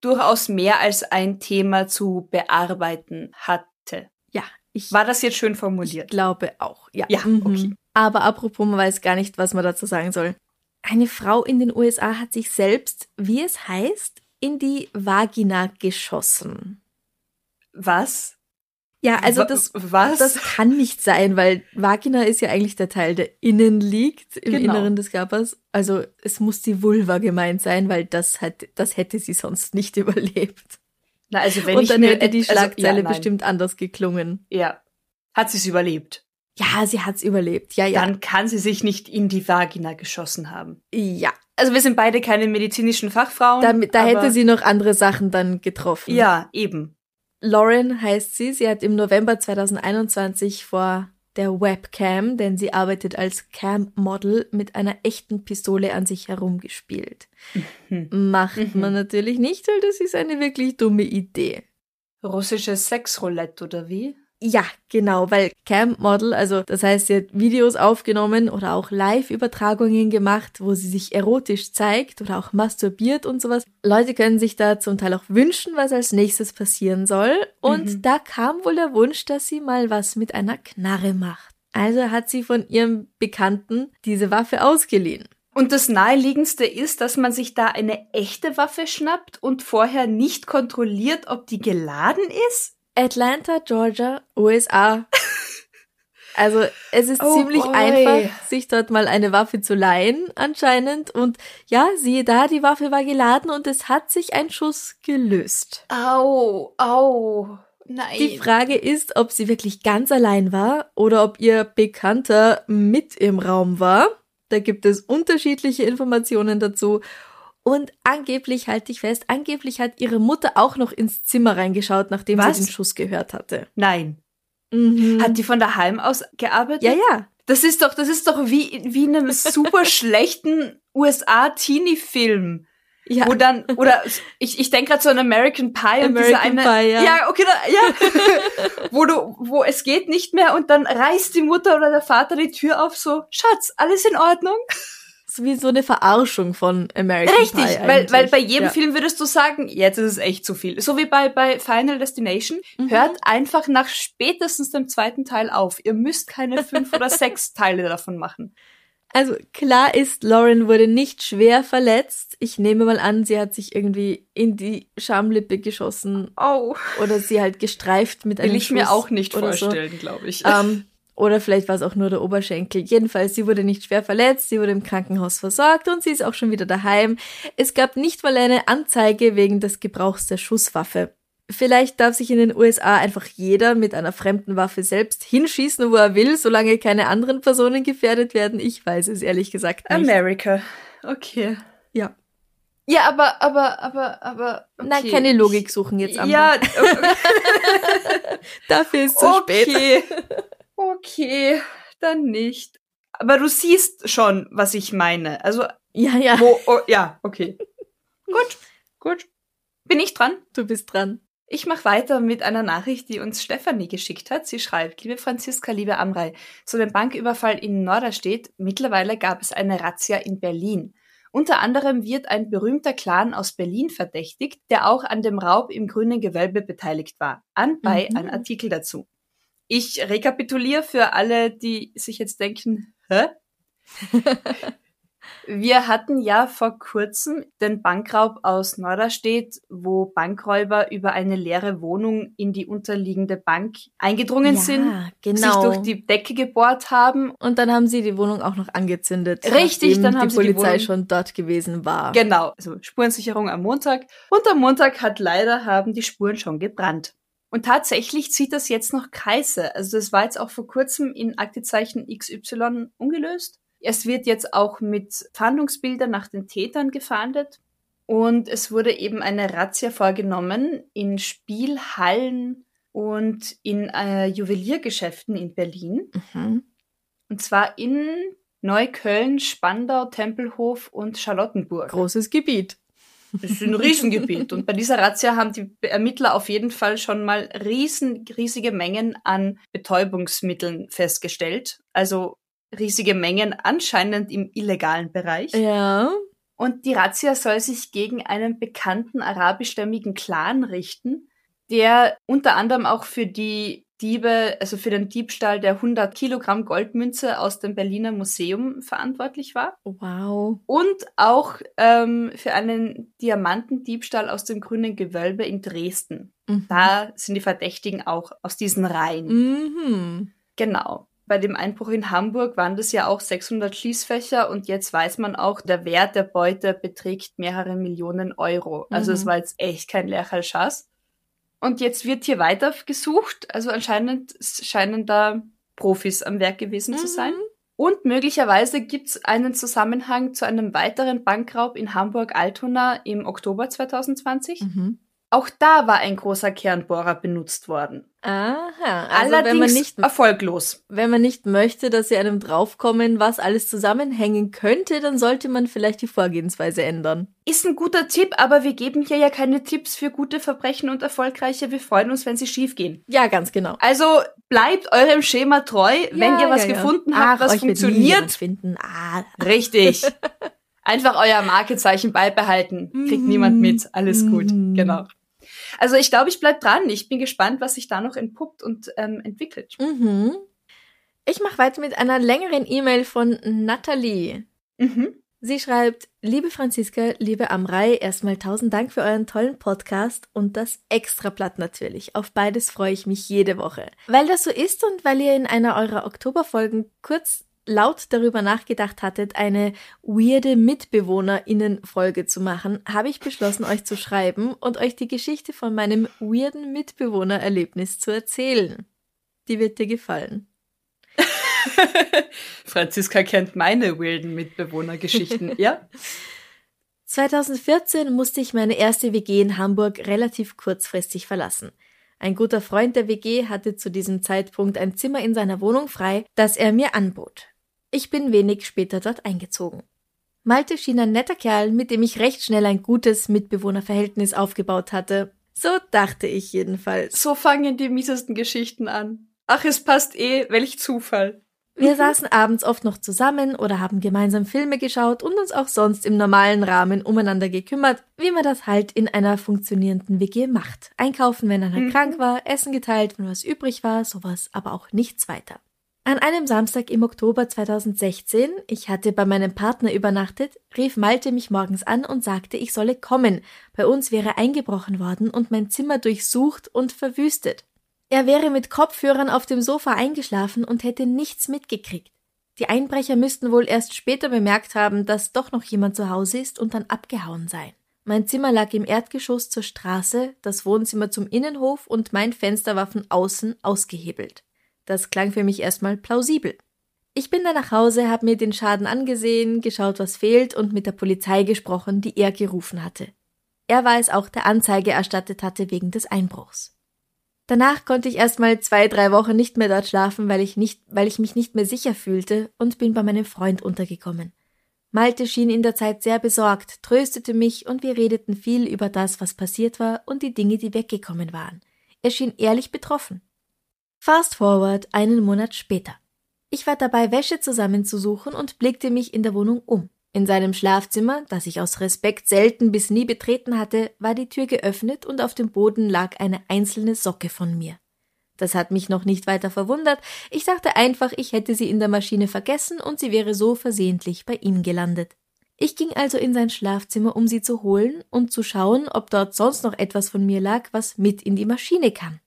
durchaus mehr als ein Thema zu bearbeiten hatte. Ja, ich, War das jetzt schön ich formuliert? glaube auch. Ja, Ja, Mhm. okay. Aber apropos, man weiß gar nicht, was man dazu sagen soll. Eine Frau in den USA hat sich selbst, wie es heißt, in die Vagina geschossen. Was? Ja, also das, Was? das kann nicht sein, weil Vagina ist ja eigentlich der Teil, der innen liegt, im Genau. Inneren des Körpers. Also es muss die Vulva gemeint sein, weil das hat, das hätte sie sonst nicht überlebt. Na, also wenn Und ich dann mir hätte die et- also, Schlagzeile ja, bestimmt anders geklungen. Ja. Hat sie es überlebt? Ja, sie hat's überlebt. Ja, ja. Dann kann sie sich nicht in die Vagina geschossen haben. ja. Also wir sind beide keine medizinischen Fachfrauen. Da, da hätte sie noch andere Sachen dann getroffen. Ja, eben. Lauren heißt sie. Sie hat im November 2021 vor der Webcam, denn sie arbeitet als Cam-Model, mit einer echten Pistole an sich herumgespielt. Mhm. Macht man natürlich nicht, weil das ist eine wirklich dumme Idee. Russisches Sexroulette oder wie? Ja, genau, weil Cam Model, also das heißt, sie hat Videos aufgenommen oder auch Live-Übertragungen gemacht, wo sie sich erotisch zeigt oder auch masturbiert und sowas. Leute können sich da zum Teil auch wünschen, was als nächstes passieren soll. Und Mhm. da kam wohl der Wunsch, dass sie mal was mit einer Knarre macht. Also hat sie von ihrem Bekannten diese Waffe ausgeliehen. Und das naheliegendste ist, dass man sich da eine echte Waffe schnappt und vorher nicht kontrolliert, ob die geladen ist? Atlanta, Georgia, USA. Also es ist Oh ziemlich boy. einfach, sich dort mal eine Waffe zu leihen, anscheinend. Und ja, siehe da, die Waffe war geladen und es hat sich ein Schuss gelöst. Au, au, nein. Die Frage ist, ob sie wirklich ganz allein war oder ob ihr Bekannter mit im Raum war. Da gibt es unterschiedliche Informationen dazu. Und angeblich, halte ich fest, angeblich hat ihre Mutter auch noch ins Zimmer reingeschaut, nachdem Was? sie den Schuss gehört hatte. Nein. Mhm. Hat die von daheim aus gearbeitet? ja, ja. Das ist doch, das ist doch wie, wie in einem super schlechten USA-Teenie-Film. Ja. Wo dann, oder ich, ich denke gerade so an American Pie und diese American eine. Pie, ja. ja, okay, da, ja. wo du, wo es geht nicht mehr und dann reißt die Mutter oder der Vater die Tür auf, so, Schatz, alles in Ordnung? So wie so eine Verarschung von American Richtig, Pie weil, eigentlich. weil bei jedem ja. Film würdest du sagen, jetzt ist es echt zu viel. So wie bei, bei Final Destination. Mhm. Hört einfach nach spätestens dem zweiten Teil auf. Ihr müsst keine fünf oder sechs Teile davon machen. Also klar ist, Lauren wurde nicht schwer verletzt. Ich nehme mal an, sie hat sich irgendwie in die Schamlippe geschossen Oh, oder sie halt gestreift mit einem will ich mir Schuss auch nicht oder so. vorstellen, glaube ich. Ähm, oder vielleicht war es auch nur der Oberschenkel. Jedenfalls, sie wurde nicht schwer verletzt, sie wurde im Krankenhaus versorgt und sie ist auch schon wieder daheim. Es gab nicht mal eine Anzeige wegen des Gebrauchs der Schusswaffe. Vielleicht darf sich in den USA einfach jeder mit einer fremden Waffe selbst hinschießen, wo er will, solange keine anderen Personen gefährdet werden. Ich weiß es ehrlich gesagt nicht. America. Okay. Ja. Ja, aber, aber, aber, aber. Okay. Nein, keine Logik suchen jetzt am Ja, Dafür ist zu spät. Okay. Dann nicht. Aber du siehst schon, was ich meine. Also, Ja, ja, wo, oh, ja, okay. Gut, gut. Bin ich dran? du bist dran. Ich mache weiter mit einer Nachricht, die uns Stefanie geschickt hat. Sie schreibt, liebe Franziska, liebe Amrei, zu dem Banküberfall in Norderstedt, mittlerweile gab es eine Razzia in Berlin. Unter anderem wird ein berühmter Clan aus Berlin verdächtigt, der auch an dem Raub im grünen Gewölbe beteiligt war. Anbei Mhm. ein Artikel dazu. Ich rekapituliere für alle, die sich jetzt denken, hä? Wir hatten ja vor kurzem den Bankraub aus Norderstedt, wo Bankräuber über eine leere Wohnung in die unterliegende Bank eingedrungen ja, sind, genau. sich durch die Decke gebohrt haben. Und dann haben sie die Wohnung auch noch angezündet. Richtig, dann haben die sie die Polizei Wohnung- schon dort gewesen war. Genau, also Spurensicherung am Montag. Und am Montag hat leider haben die Spuren schon gebrannt. Und tatsächlich zieht das jetzt noch Kreise. Also das war jetzt auch vor kurzem in Aktezeichen XY ungelöst. Es wird jetzt auch mit Fahndungsbildern nach den Tätern gefahndet. Und es wurde eben eine Razzia vorgenommen in Spielhallen und in äh, Juweliergeschäften in Berlin. Mhm. Und zwar in Neukölln, Spandau, Tempelhof und Charlottenburg. Großes Gebiet. Das ist ein Riesengebiet. Und bei dieser Razzia haben die Ermittler auf jeden Fall schon mal riesen, riesige Mengen an Betäubungsmitteln festgestellt. Also riesige Mengen anscheinend im illegalen Bereich. Ja. Und die Razzia soll sich gegen einen bekannten arabischstämmigen Clan richten, der unter anderem auch für die Diebe, also für den Diebstahl der 100 Kilogramm Goldmünze aus dem Berliner Museum verantwortlich war Wow. und auch ähm, für einen Diamantendiebstahl aus dem grünen Gewölbe in Dresden. Mhm. Da sind die Verdächtigen auch aus diesen Reihen. Mhm. Genau. Bei dem Einbruch in Hamburg waren das ja auch 600 Schließfächer und jetzt weiß man auch, der Wert der Beute beträgt mehrere Millionen Euro. Also Mhm. es war jetzt echt kein Lerchalschaß. Und jetzt wird hier weiter gesucht. Also anscheinend scheinen da Profis am Werk gewesen zu sein. Mhm. Und möglicherweise gibt's einen Zusammenhang zu einem weiteren Bankraub in Hamburg-Altona im Oktober 2020. Mhm. Auch da war ein großer Kernbohrer benutzt worden. Aha, also Allerdings wenn man nicht erfolglos. wenn man nicht möchte, dass sie einem draufkommen, was alles zusammenhängen könnte, dann sollte man vielleicht die Vorgehensweise ändern. Ist ein guter Tipp, aber wir geben hier ja keine Tipps für gute Verbrechen und erfolgreiche. Wir freuen uns, wenn sie schief gehen. Ja, ganz genau. Also bleibt eurem Schema treu, wenn Ja, ihr was ja, ja. gefunden habt, Ach, was funktioniert. finden. Ah, Richtig. Einfach euer Markezeichen beibehalten. Kriegt Mhm. niemand mit. Alles gut. Mhm. Genau. Also ich glaube, ich bleib dran. Ich bin gespannt, was sich da noch entpuppt und ähm, entwickelt. mhm. Ich mache weiter mit einer längeren E-Mail von Nathalie. Mhm. Sie schreibt, liebe Franziska, liebe Amrei, erstmal tausend Dank für euren tollen Podcast und das Extrablatt natürlich. Auf beides freue ich mich jede Woche. Weil das so ist und weil ihr in einer eurer Oktoberfolgen kurz laut darüber nachgedacht hattet, eine weirde MitbewohnerInnen-Folge zu machen, habe ich beschlossen, euch zu schreiben und euch die Geschichte von meinem weirden Mitbewohnererlebnis zu erzählen. Die wird dir gefallen. Franziska kennt meine wilden Mitbewohnergeschichten. ja? 2014 musste ich meine erste WG in Hamburg relativ kurzfristig verlassen. Ein guter Freund der WG hatte zu diesem Zeitpunkt ein Zimmer in seiner Wohnung frei, das er mir anbot. Ich bin wenig später dort eingezogen. Malte schien ein netter Kerl, mit dem ich recht schnell ein gutes Mitbewohnerverhältnis aufgebaut hatte. So dachte ich jedenfalls. So fangen die miesesten Geschichten an. Ach, es passt eh. Welch Zufall. Wir saßen abends oft noch zusammen oder haben gemeinsam Filme geschaut und uns auch sonst im normalen Rahmen umeinander gekümmert, wie man das halt in einer funktionierenden WG macht. Einkaufen, wenn einer Mhm. krank war, Essen geteilt, wenn was übrig war, sowas, aber auch nichts weiter. An einem Samstag im Oktober 2016, ich hatte bei meinem Partner übernachtet, rief Malte mich morgens an und sagte, ich solle kommen. Bei uns wäre eingebrochen worden und mein Zimmer durchsucht und verwüstet. Er wäre mit Kopfhörern auf dem Sofa eingeschlafen und hätte nichts mitgekriegt. Die Einbrecher müssten wohl erst später bemerkt haben, dass doch noch jemand zu Hause ist und dann abgehauen sein. Mein Zimmer lag im Erdgeschoss zur Straße, das Wohnzimmer zum Innenhof und mein Fenster war von außen ausgehebelt. Das klang für mich erstmal plausibel. Ich bin dann nach Hause, habe mir den Schaden angesehen, geschaut, was fehlt und mit der Polizei gesprochen, die er gerufen hatte. Er war es auch, der Anzeige erstattet hatte wegen des Einbruchs. Danach konnte ich erstmal zwei, drei Wochen nicht mehr dort schlafen, weil ich nicht, weil ich mich nicht mehr sicher fühlte und bin bei meinem Freund untergekommen. Malte schien in der Zeit sehr besorgt, tröstete mich und wir redeten viel über das, was passiert war und die Dinge, die weggekommen waren. Er schien ehrlich betroffen. Fast forward einen Monat später. Ich war dabei, Wäsche zusammenzusuchen und blickte mich in der Wohnung um. In seinem Schlafzimmer, das ich aus Respekt selten bis nie betreten hatte, war die Tür geöffnet und auf dem Boden lag eine einzelne Socke von mir. Das hat mich noch nicht weiter verwundert. Ich dachte einfach, ich hätte sie in der Maschine vergessen und sie wäre so versehentlich bei ihm gelandet. Ich ging also in sein Schlafzimmer, um sie zu holen und zu schauen, ob dort sonst noch etwas von mir lag, was mit in die Maschine kam.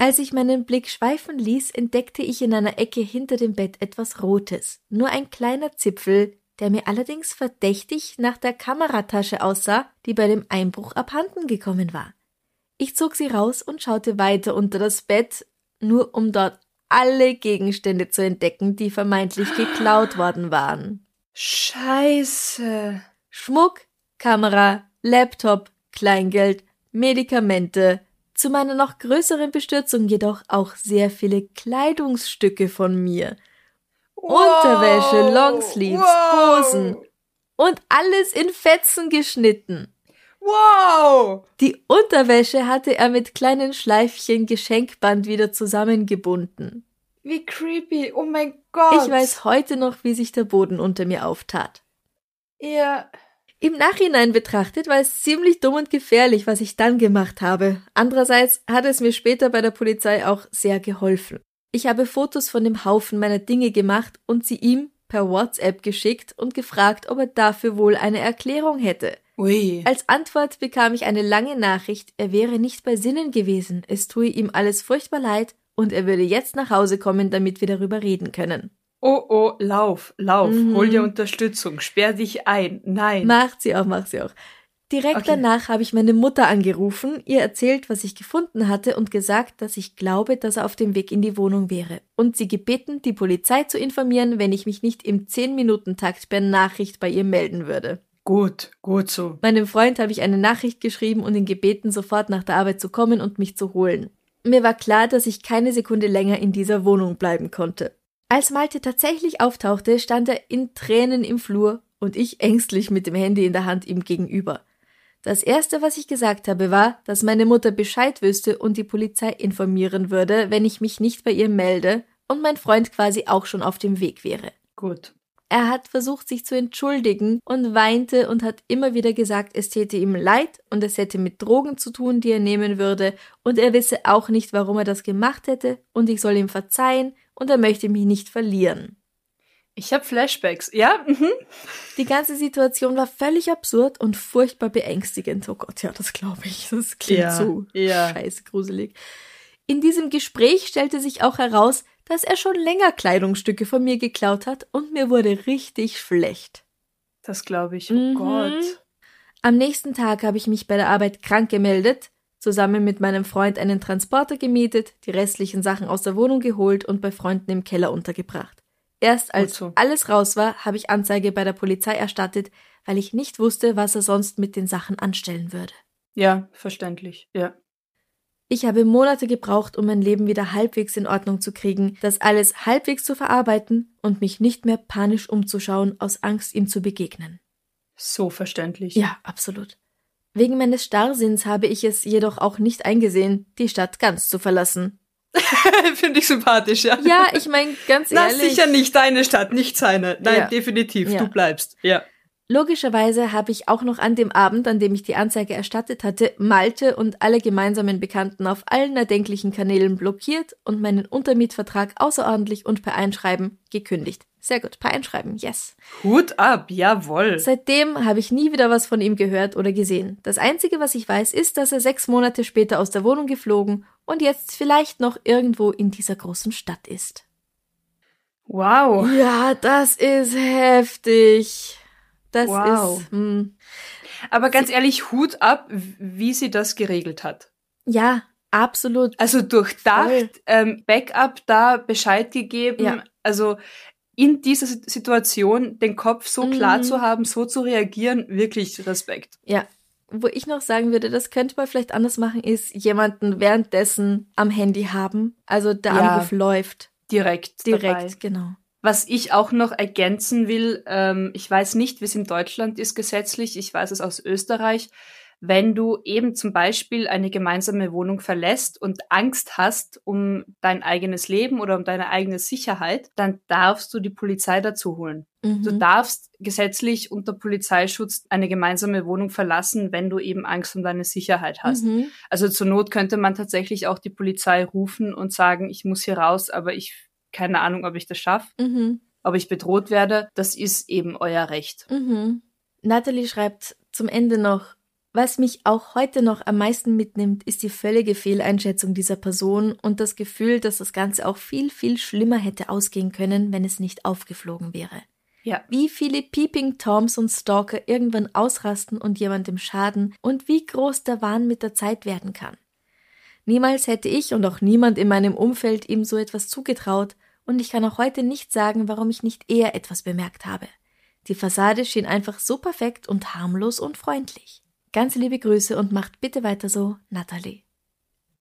Als ich meinen Blick schweifen ließ, entdeckte ich in einer Ecke hinter dem Bett etwas Rotes, nur ein kleiner Zipfel, der mir allerdings verdächtig nach der Kameratasche aussah, die bei dem Einbruch abhanden gekommen war. Ich zog sie raus und schaute weiter unter das Bett, nur um dort alle Gegenstände zu entdecken, die vermeintlich geklaut worden waren. Scheiße. Schmuck, Kamera, Laptop, Kleingeld, Medikamente, zu meiner noch größeren Bestürzung jedoch auch sehr viele Kleidungsstücke von mir. Unterwäsche, Longsleeves, Hosen und alles in Fetzen geschnitten. Wow. Die Unterwäsche hatte er mit kleinen Schleifchen Geschenkband wieder zusammengebunden. Wie creepy. Oh mein Gott. Ich weiß heute noch, wie sich der Boden unter mir auftat. Ja. Im Nachhinein betrachtet war es ziemlich dumm und gefährlich, was ich dann gemacht habe. Andererseits hat es mir später bei der Polizei auch sehr geholfen. Ich habe Fotos von dem Haufen meiner Dinge gemacht und sie ihm per WhatsApp geschickt und gefragt, ob er dafür wohl eine Erklärung hätte. Ui. Als Antwort bekam ich eine lange Nachricht, er wäre nicht bei Sinnen gewesen, es tue ihm alles furchtbar leid und er würde jetzt nach Hause kommen, damit wir darüber reden können. Oh, oh, lauf, lauf. Mhm. Hol dir Unterstützung. Sperr dich ein. Nein. Macht sie auch, macht sie auch. Direkt Okay. danach habe ich meine Mutter angerufen, ihr erzählt, was ich gefunden hatte und gesagt, dass ich glaube, dass er auf dem Weg in die Wohnung wäre und sie gebeten, die Polizei zu informieren, wenn ich mich nicht im 10-Minuten-Takt per Nachricht bei ihr melden würde. Gut, gut so. Meinem Freund habe ich eine Nachricht geschrieben und ihn gebeten, sofort nach der Arbeit zu kommen und mich zu holen. Mir war klar, dass ich keine Sekunde länger in dieser Wohnung bleiben konnte. Als Malte tatsächlich auftauchte, stand er in Tränen im Flur und ich ängstlich mit dem Handy in der Hand ihm gegenüber. Das erste, was ich gesagt habe, war, dass meine Mutter Bescheid wüsste und die Polizei informieren würde, wenn ich mich nicht bei ihr melde und mein Freund quasi auch schon auf dem Weg wäre. Gut. Er hat versucht, sich zu entschuldigen und weinte und hat immer wieder gesagt, es täte ihm leid und es hätte mit Drogen zu tun, die er nehmen würde, und er wisse auch nicht, warum er das gemacht hätte, und ich soll ihm verzeihen, und er möchte mich nicht verlieren. Ich habe Flashbacks, ja? Mhm. Die ganze Situation war völlig absurd und furchtbar beängstigend. Oh Gott, ja, das glaube ich. Das klingt Ja, so ja. scheiße gruselig. In diesem Gespräch stellte sich auch heraus, dass er schon länger Kleidungsstücke von mir geklaut hat und mir wurde richtig schlecht. Das glaube ich. Oh Mhm. Gott. Am nächsten Tag habe ich mich bei der Arbeit krank gemeldet, zusammen mit meinem Freund einen Transporter gemietet, die restlichen Sachen aus der Wohnung geholt und bei Freunden im Keller untergebracht. Erst als so. alles raus war, habe ich Anzeige bei der Polizei erstattet, weil ich nicht wusste, was er sonst mit den Sachen anstellen würde. Ja, verständlich. Ja. Ich habe Monate gebraucht, um mein Leben wieder halbwegs in Ordnung zu kriegen, das alles halbwegs zu verarbeiten und mich nicht mehr panisch umzuschauen, aus Angst ihm zu begegnen. So verständlich. Ja, absolut. Wegen meines Starrsinns habe ich es jedoch auch nicht eingesehen, die Stadt ganz zu verlassen. Finde ich sympathisch, ja. Ja, ich meine, ganz Na, ehrlich. sicher nicht deine Stadt, nicht seine. Nein, Ja. definitiv. Ja. Du bleibst. Ja. Logischerweise habe ich auch noch an dem Abend, an dem ich die Anzeige erstattet hatte, Malte und alle gemeinsamen Bekannten auf allen erdenklichen Kanälen blockiert und meinen Untermietvertrag außerordentlich und per Einschreiben gekündigt. Sehr gut, per Einschreiben, yes. Hut ab, jawohl. Seitdem habe ich nie wieder was von ihm gehört oder gesehen. Das Einzige, was ich weiß, ist, dass er sechs Monate später aus der Wohnung geflogen und jetzt vielleicht noch irgendwo in dieser großen Stadt ist. Wow. Ja, das ist heftig. Das Wow. ist. Hm. Aber ganz ehrlich, Hut ab, wie sie das geregelt hat. Ja, absolut. Also durchdacht, ähm, Backup da, Bescheid gegeben. Ja. Also in dieser Si- Situation den Kopf so klar Mhm. zu haben, so zu reagieren, wirklich Respekt. Ja. Wo ich noch sagen würde, das könnte man vielleicht anders machen, ist jemanden währenddessen am Handy haben. Also der Ja. Anruf läuft. Direkt. Direkt, Dabei. genau. Was ich auch noch ergänzen will, ähm, ich weiß nicht, wie es in Deutschland ist gesetzlich, ich weiß es aus Österreich, wenn du eben zum Beispiel eine gemeinsame Wohnung verlässt und Angst hast um dein eigenes Leben oder um deine eigene Sicherheit, dann darfst du die Polizei dazu holen. Du Mhm. darfst gesetzlich unter Polizeischutz eine gemeinsame Wohnung verlassen, wenn du eben Angst um deine Sicherheit hast. Mhm. Also zur Not könnte man tatsächlich auch die Polizei rufen und sagen, ich muss hier raus, aber ich keine Ahnung, ob ich das schaffe Mhm. ob ich bedroht werde, das ist eben euer Recht. Mhm. Natalie schreibt zum Ende noch, was mich auch heute noch am meisten mitnimmt, ist die völlige Fehleinschätzung dieser Person und das Gefühl, dass das Ganze auch viel, viel schlimmer hätte ausgehen können, wenn es nicht aufgeflogen wäre. Ja. Wie viele Peeping Toms und Stalker irgendwann ausrasten und jemandem schaden und wie groß der Wahn mit der Zeit werden kann. Niemals hätte ich und auch niemand in meinem Umfeld ihm so etwas zugetraut und ich kann auch heute nicht sagen, warum ich nicht eher etwas bemerkt habe. Die Fassade schien einfach so perfekt und harmlos und freundlich. Ganz liebe Grüße und macht bitte weiter so, Natalie.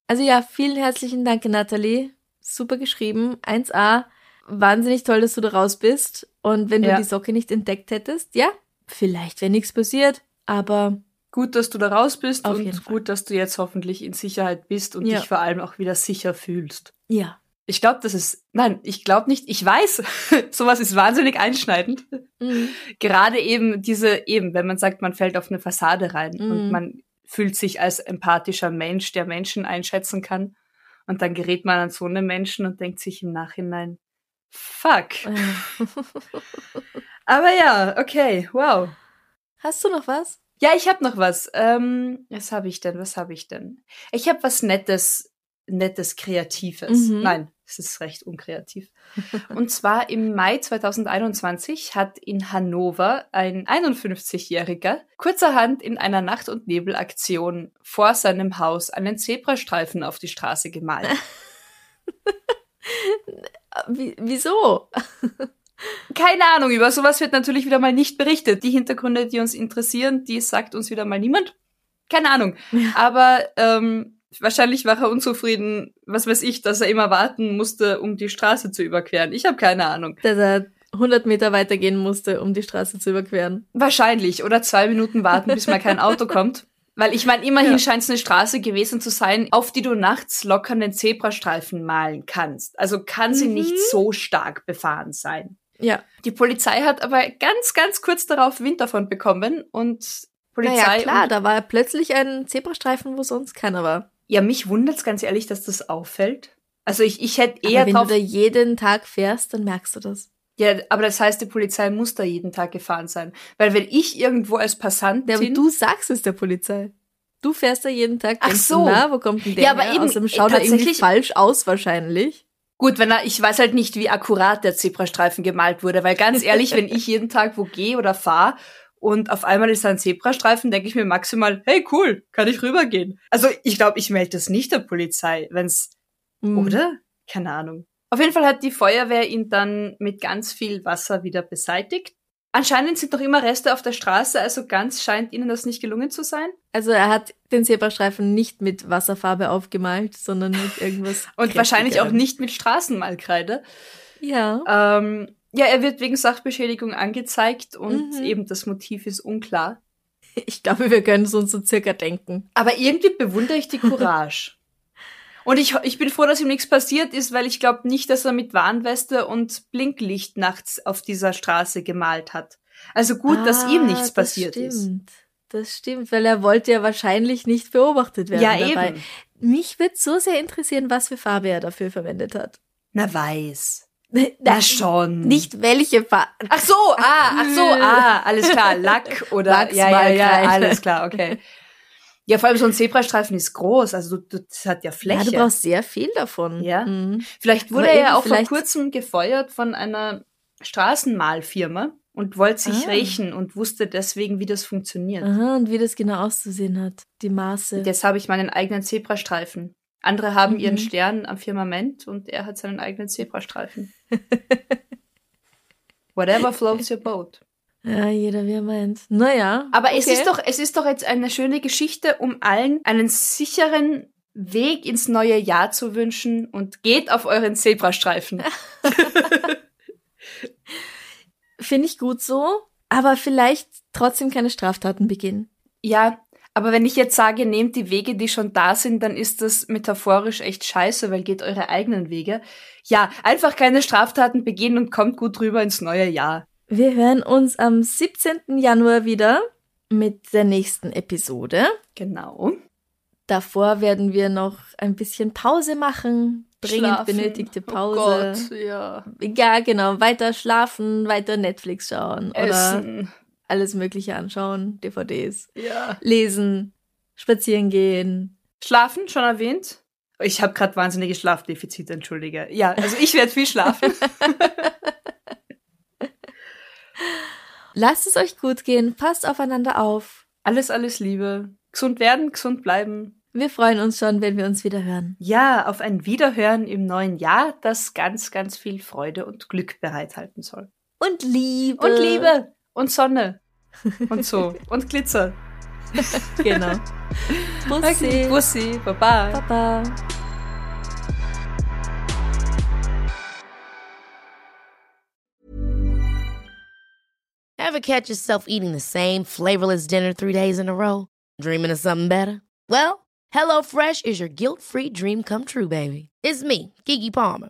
Also ja, vielen herzlichen Dank, Natalie. Super geschrieben, 1a. Wahnsinnig toll, dass du da raus bist. Und wenn du Ja. die Socke nicht entdeckt hättest, ja, vielleicht wäre nichts passiert, aber Gut, dass du da raus bist und Fall. gut, dass du jetzt hoffentlich in Sicherheit bist und Ja. dich vor allem auch wieder sicher fühlst. ja. Ich glaube, das ist, nein, ich glaube nicht, ich weiß, sowas ist wahnsinnig einschneidend. Mhm. Gerade eben diese, eben, wenn man sagt, man fällt auf eine Fassade rein Mhm. und man fühlt sich als empathischer Mensch, der Menschen einschätzen kann. Und dann gerät man an so einen Menschen und denkt sich im Nachhinein, fuck. Äh. Aber ja, okay, wow. Hast du noch was? Ja, ich habe noch was. Ähm, was habe ich denn? Was habe ich denn? Ich habe was Nettes, Nettes, Kreatives. Mhm. Nein, es ist recht unkreativ. Und zwar im Mai 2021 hat in Hannover ein 51-Jähriger kurzerhand in einer Nacht- und Nebelaktion vor seinem Haus einen Zebrastreifen auf die Straße gemalt. Wie, wieso? Keine Ahnung, über sowas wird natürlich wieder mal nicht berichtet. Die Hintergründe, die uns interessieren, die sagt uns wieder mal niemand. Keine Ahnung. Ja. Aber ähm, wahrscheinlich war er unzufrieden, was weiß ich, dass er immer warten musste, um die Straße zu überqueren. Ich habe keine Ahnung. Dass er 100 Meter weitergehen musste, um die Straße zu überqueren. Wahrscheinlich. Oder zwei Minuten warten, bis mal kein Auto kommt. Weil ich meine, immerhin ja. scheint es eine Straße gewesen zu sein, auf die du nachts locker einen Zebrastreifen malen kannst. Also kann sie mhm. nicht so stark befahren sein. Ja. Die Polizei hat aber ganz, ganz kurz darauf Wind davon bekommen und Polizei. Ja, klar, da war plötzlich ein Zebrastreifen, wo sonst keiner war. Ja, mich wundert's ganz ehrlich, dass das auffällt. Also ich, ich hätte eher aber wenn drauf. Du da jeden Tag fährst, dann merkst du das. Ja, aber das heißt, die Polizei muss da jeden Tag gefahren sein. Weil wenn ich irgendwo als Passant. Ja, aber du sagst es der Polizei. Du fährst da jeden Tag. Ach so. Du, na, wo kommt denn der ja, aber her? Eben, Außerdem schaut er irgendwie falsch aus wahrscheinlich. Gut, wenn er, ich weiß halt nicht, wie akkurat der Zebrastreifen gemalt wurde, weil ganz ehrlich, wenn ich jeden Tag wo gehe oder fahre und auf einmal ist da ein Zebrastreifen, denke ich mir maximal, hey cool, kann ich rübergehen. Also ich glaube, ich melde das nicht der Polizei, wenn's, mhm. oder? Keine Ahnung. Auf jeden Fall hat die Feuerwehr ihn dann mit ganz viel Wasser wieder beseitigt. Anscheinend sind noch immer Reste auf der Straße, also ganz scheint ihnen das nicht gelungen zu sein. Also er hat den Zebrastreifen nicht mit Wasserfarbe aufgemalt, sondern mit irgendwas. Und wahrscheinlich auch nicht mit Straßenmalkreide. Ja. Ähm, ja, er wird wegen Sachbeschädigung angezeigt und mhm. eben das Motiv ist unklar. Ich glaube, wir können es uns so circa denken. Aber irgendwie bewundere ich die Courage. Und ich, ich bin froh, dass ihm nichts passiert ist, weil ich glaube nicht, dass er mit Warnweste und Blinklicht nachts auf dieser Straße gemalt hat. Also gut, ah, dass ihm nichts passiert stimmt. ist. Das stimmt, weil er wollte ja wahrscheinlich nicht beobachtet werden. Ja, dabei. eben. Mich würde so sehr interessieren, was für Farbe er dafür verwendet hat. Na, weiß. Na schon. Nicht welche Farbe. Ach so, ah, ach so, ah, alles klar, Lack oder Wachs ja, ja, ja, alles klar, okay. Ja, vor allem so ein Zebrastreifen ist groß, also du, das hat ja Fläche. Ja, du brauchst sehr viel davon. Ja. Mhm. Vielleicht wurde er ja auch vor kurzem gefeuert von einer Straßenmalfirma und wollte sich ah. rächen und wusste deswegen, wie das funktioniert. Aha, und wie das genau auszusehen hat, die Maße. Jetzt habe ich meinen eigenen Zebrastreifen. Andere haben mhm. ihren Stern am Firmament und er hat seinen eigenen Zebrastreifen. Whatever floats your boat. Ja, jeder wie er meint. Naja. Aber okay. es ist doch, es ist doch jetzt eine schöne Geschichte, um allen einen sicheren Weg ins neue Jahr zu wünschen und geht auf euren Zebrastreifen. Finde ich gut so, aber vielleicht trotzdem keine Straftaten begehen. Ja, aber wenn ich jetzt sage, nehmt die Wege, die schon da sind, dann ist das metaphorisch echt scheiße, weil geht eure eigenen Wege. Ja, einfach keine Straftaten begehen und kommt gut rüber ins neue Jahr. Wir hören uns am 17. Januar wieder mit der nächsten Episode. Genau. Davor werden wir noch ein bisschen Pause machen. Dringend schlafen. benötigte oh Pause. Oh Gott, ja. Ja, genau. Weiter schlafen, weiter Netflix schauen. Essen. Oder alles Mögliche anschauen. DVDs. Ja. Lesen. Spazieren gehen. Schlafen, schon erwähnt. Ich habe gerade wahnsinnige Schlafdefizite, entschuldige. Ja, also ich werde viel schlafen. Lasst es euch gut gehen, passt aufeinander auf. Alles, alles Liebe. Gesund werden, gesund bleiben. Wir freuen uns schon, wenn wir uns wieder hören. Ja, auf ein Wiederhören im neuen Jahr, das ganz, ganz viel Freude und Glück bereithalten soll. Und Liebe. Und Liebe. Und Sonne. Und so. und Glitzer. genau. Bussi. Okay, Bussi. Baba. Baba. Ever catch yourself eating the same flavorless dinner three days in a row? Dreaming of something better? Well, HelloFresh is your guilt-free dream come true, baby. It's me, Kiki Palmer.